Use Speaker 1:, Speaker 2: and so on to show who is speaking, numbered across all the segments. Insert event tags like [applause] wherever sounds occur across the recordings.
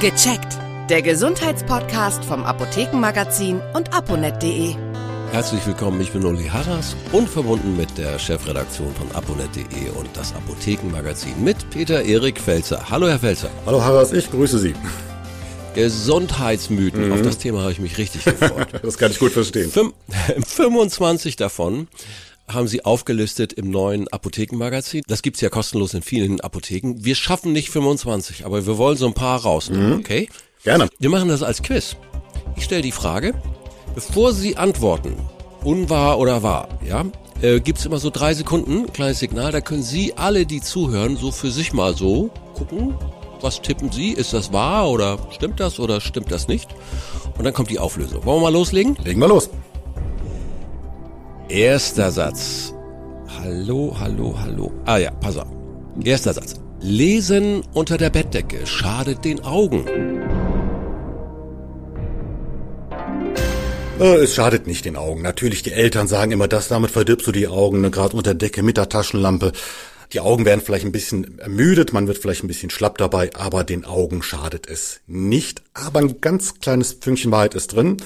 Speaker 1: Gecheckt. Der Gesundheitspodcast vom Apothekenmagazin und aponet.de.
Speaker 2: Herzlich willkommen, ich bin Uli Harras und verbunden mit der Chefredaktion von aponet.de und das Apothekenmagazin mit Peter Erik Felzer. Hallo Herr Felzer.
Speaker 3: Hallo Harras, ich grüße Sie.
Speaker 2: Gesundheitsmythen, mhm. auf das Thema habe ich mich richtig gefreut. [laughs]
Speaker 3: das kann ich gut verstehen.
Speaker 2: Fün 25 [laughs] davon haben sie aufgelistet im neuen Apothekenmagazin. Das gibt's ja kostenlos in vielen Apotheken. Wir schaffen nicht 25, aber wir wollen so ein paar rausnehmen, mhm. okay?
Speaker 3: Gerne.
Speaker 2: Wir machen das als Quiz. Ich stelle die Frage, bevor Sie antworten, unwahr oder wahr, ja, äh, gibt's immer so drei Sekunden, kleines Signal, da können Sie alle, die zuhören, so für sich mal so gucken, was tippen Sie? Ist das wahr oder stimmt das oder stimmt das nicht? Und dann kommt die Auflösung. Wollen wir mal loslegen?
Speaker 3: Legen wir los.
Speaker 2: Erster Satz. Hallo, hallo, hallo. Ah ja, pass auf. Erster Satz. Lesen unter der Bettdecke schadet den Augen.
Speaker 3: Äh, es schadet nicht den Augen. Natürlich, die Eltern sagen immer, das damit verdirbst du die Augen, ne, gerade unter Decke mit der Taschenlampe. Die Augen werden vielleicht ein bisschen ermüdet, man wird vielleicht ein bisschen schlapp dabei, aber den Augen schadet es nicht. Aber ein ganz kleines Fünkchen Wahrheit ist drin.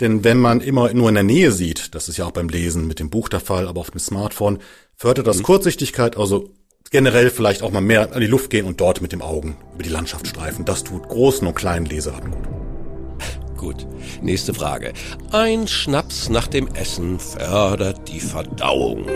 Speaker 3: Denn wenn man immer nur in der Nähe sieht, das ist ja auch beim Lesen mit dem Buch der Fall, aber auf dem Smartphone, fördert das mhm. Kurzsichtigkeit, also generell vielleicht auch mal mehr an die Luft gehen und dort mit dem Augen über die Landschaft streifen. Das tut großen und kleinen Leseraten gut. [laughs]
Speaker 2: Gut. Nächste Frage. Ein Schnaps nach dem Essen fördert die Verdauung.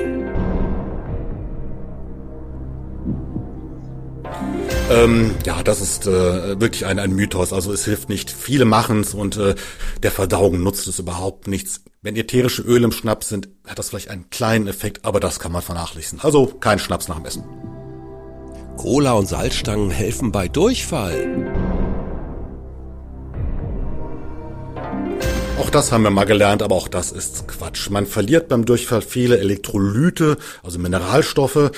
Speaker 3: Ähm, ja, das ist äh, wirklich ein, ein Mythos. Also es hilft nicht. Viele machen es und äh, der Verdauung nutzt es überhaupt nichts. Wenn ätherische Öle im Schnaps sind, hat das vielleicht einen kleinen Effekt, aber das kann man vernachlässigen. Also kein Schnaps nach dem Essen.
Speaker 2: Cola und Salzstangen helfen bei Durchfall.
Speaker 3: Auch das haben wir mal gelernt, aber auch das ist Quatsch. Man verliert beim Durchfall viele Elektrolyte, also Mineralstoffe.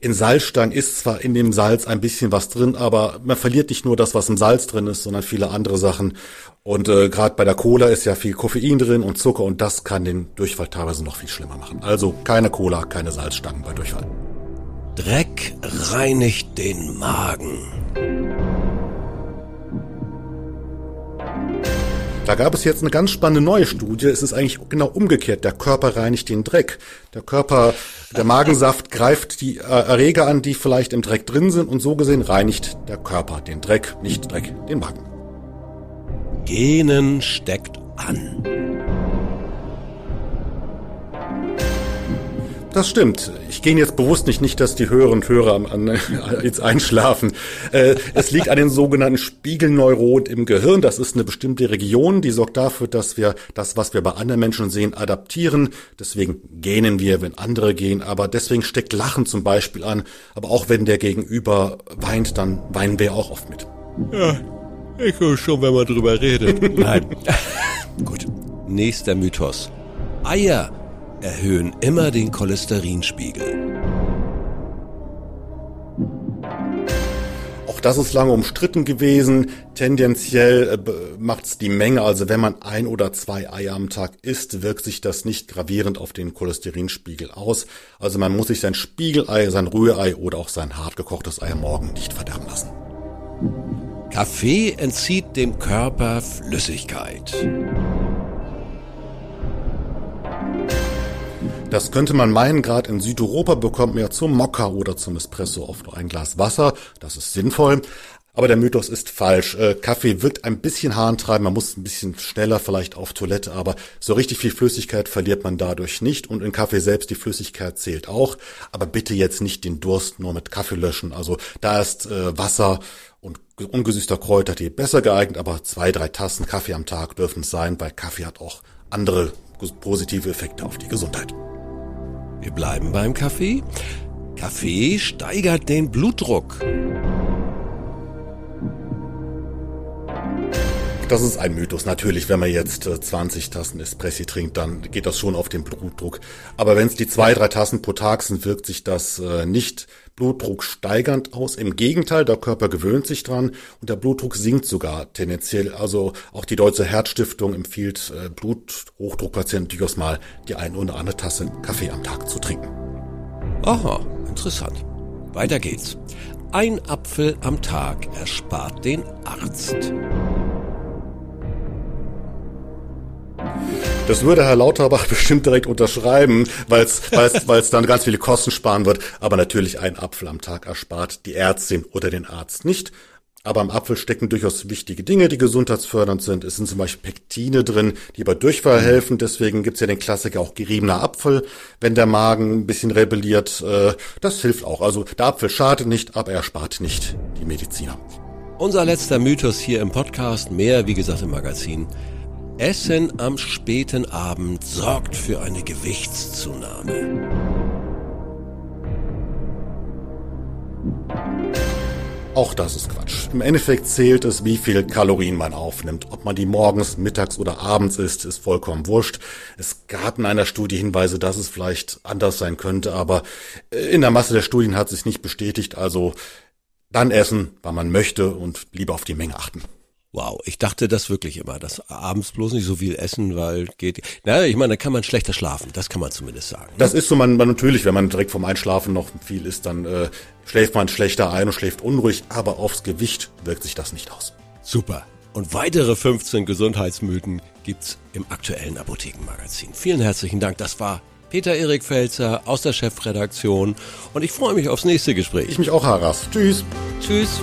Speaker 3: In Salzstangen ist zwar in dem Salz ein bisschen was drin, aber man verliert nicht nur das, was im Salz drin ist, sondern viele andere Sachen. Und äh, gerade bei der Cola ist ja viel Koffein drin und Zucker und das kann den Durchfall teilweise noch viel schlimmer machen. Also keine Cola, keine Salzstangen bei Durchfall.
Speaker 2: Dreck reinigt den Magen.
Speaker 3: Da gab es jetzt eine ganz spannende neue Studie. Es ist eigentlich genau umgekehrt. Der Körper reinigt den Dreck. Der Körper, der Magensaft greift die Erreger an, die vielleicht im Dreck drin sind und so gesehen reinigt der Körper den Dreck, nicht Dreck, den Magen.
Speaker 2: Genen steckt an.
Speaker 3: Das stimmt. Ich gehe jetzt bewusst nicht, nicht, dass die Hörerinnen und Hörer an, an, [laughs] jetzt einschlafen. Äh, es liegt an den sogenannten Spiegelneuronen im Gehirn. Das ist eine bestimmte Region, die sorgt dafür, dass wir das, was wir bei anderen Menschen sehen, adaptieren. Deswegen gähnen wir, wenn andere gehen. Aber deswegen steckt Lachen zum Beispiel an. Aber auch wenn der Gegenüber weint, dann weinen wir auch oft mit.
Speaker 2: Ja, ich höre schon, wenn man drüber redet. Nein. [laughs] Gut. Nächster Mythos. Eier erhöhen immer den Cholesterinspiegel.
Speaker 3: Auch das ist lange umstritten gewesen. Tendenziell äh, macht es die Menge, also wenn man ein oder zwei Eier am Tag isst, wirkt sich das nicht gravierend auf den Cholesterinspiegel aus. Also man muss sich sein Spiegelei, sein Rührei oder auch sein hart gekochtes Ei morgen nicht verderben lassen.
Speaker 2: Kaffee entzieht dem Körper Flüssigkeit.
Speaker 3: Das könnte man meinen, gerade in Südeuropa bekommt man ja zum Mokka oder zum Espresso oft nur ein Glas Wasser. Das ist sinnvoll. Aber der Mythos ist falsch. Äh, Kaffee wird ein bisschen harntreiben, man muss ein bisschen schneller vielleicht auf Toilette, aber so richtig viel Flüssigkeit verliert man dadurch nicht. Und in Kaffee selbst die Flüssigkeit zählt auch. Aber bitte jetzt nicht den Durst nur mit Kaffee löschen. Also da ist äh, Wasser und ungesüßter Kräutertee besser geeignet, aber zwei, drei Tassen Kaffee am Tag dürfen es sein, weil Kaffee hat auch andere positive Effekte auf die Gesundheit.
Speaker 2: Wir bleiben beim Kaffee. Kaffee steigert den Blutdruck.
Speaker 3: Das ist ein Mythos. Natürlich, wenn man jetzt 20 äh, Tassen Espressi trinkt, dann geht das schon auf den Blutdruck. Aber wenn es die zwei, drei Tassen pro Tag sind, wirkt sich das äh, nicht Blutdruck steigernd aus. Im Gegenteil, der Körper gewöhnt sich dran und der Blutdruck sinkt sogar tendenziell. Also auch die Deutsche Herzstiftung empfiehlt äh, Bluthochdruckpatienten durchaus mal die ein oder andere Tasse Kaffee am Tag zu trinken.
Speaker 2: Aha, interessant. Weiter geht's. ein Apfel am Tag erspart den Arzt.
Speaker 3: Das würde Herr Lauterbach [laughs] bestimmt direkt unterschreiben, weil es dann ganz viele Kosten sparen wird. Aber natürlich ein Apfel am Tag erspart die Ärztin oder den Arzt nicht. Aber im Apfel stecken durchaus wichtige Dinge, die gesundheitsfördernd sind. Es sind zum Beispiel Pektine drin, die bei Durchfall helfen. Deswegen gibt's ja den Klassiker auch geriebener Apfel, wenn der Magen ein bisschen rebelliert. Äh, das hilft auch. Also der Apfel schadet nicht, aber er spart nicht die Mediziner.
Speaker 2: Unser letzter Mythos hier im Podcast, mehr wie gesagt im Magazin. Essen am späten Abend sorgt für eine Gewichtszunahme.
Speaker 3: Auch das ist Quatsch. Im Endeffekt zählt es, wie viel Kalorien man aufnimmt. Ob man die morgens, mittags oder abends isst, ist vollkommen wurscht. Es gab in einer Studie Hinweise, dass es vielleicht anders sein könnte, aber in der Masse der Studien hat sich nicht bestätigt. Also dann essen, wann man möchte und lieber auf die Menge achten.
Speaker 2: Wow, ich dachte das wirklich immer, dass abends bloß nicht so viel essen, weil geht. Na, ich meine, da kann man schlechter schlafen, das kann man zumindest sagen.
Speaker 3: Ne? Das ist so, man, man natürlich, wenn man direkt vom Einschlafen noch viel isst, dann äh, schläft man schlechter ein und schläft unruhig, aber aufs Gewicht wirkt sich das nicht aus.
Speaker 2: Super. Und weitere 15 Gesundheitsmythen gibt's im aktuellen Apothekenmagazin. Vielen herzlichen Dank. Das war Peter Erik Felzer aus der Chefredaktion und ich freue mich aufs nächste Gespräch.
Speaker 3: Ich mich auch, Haras. Tschüss.
Speaker 2: Tschüss.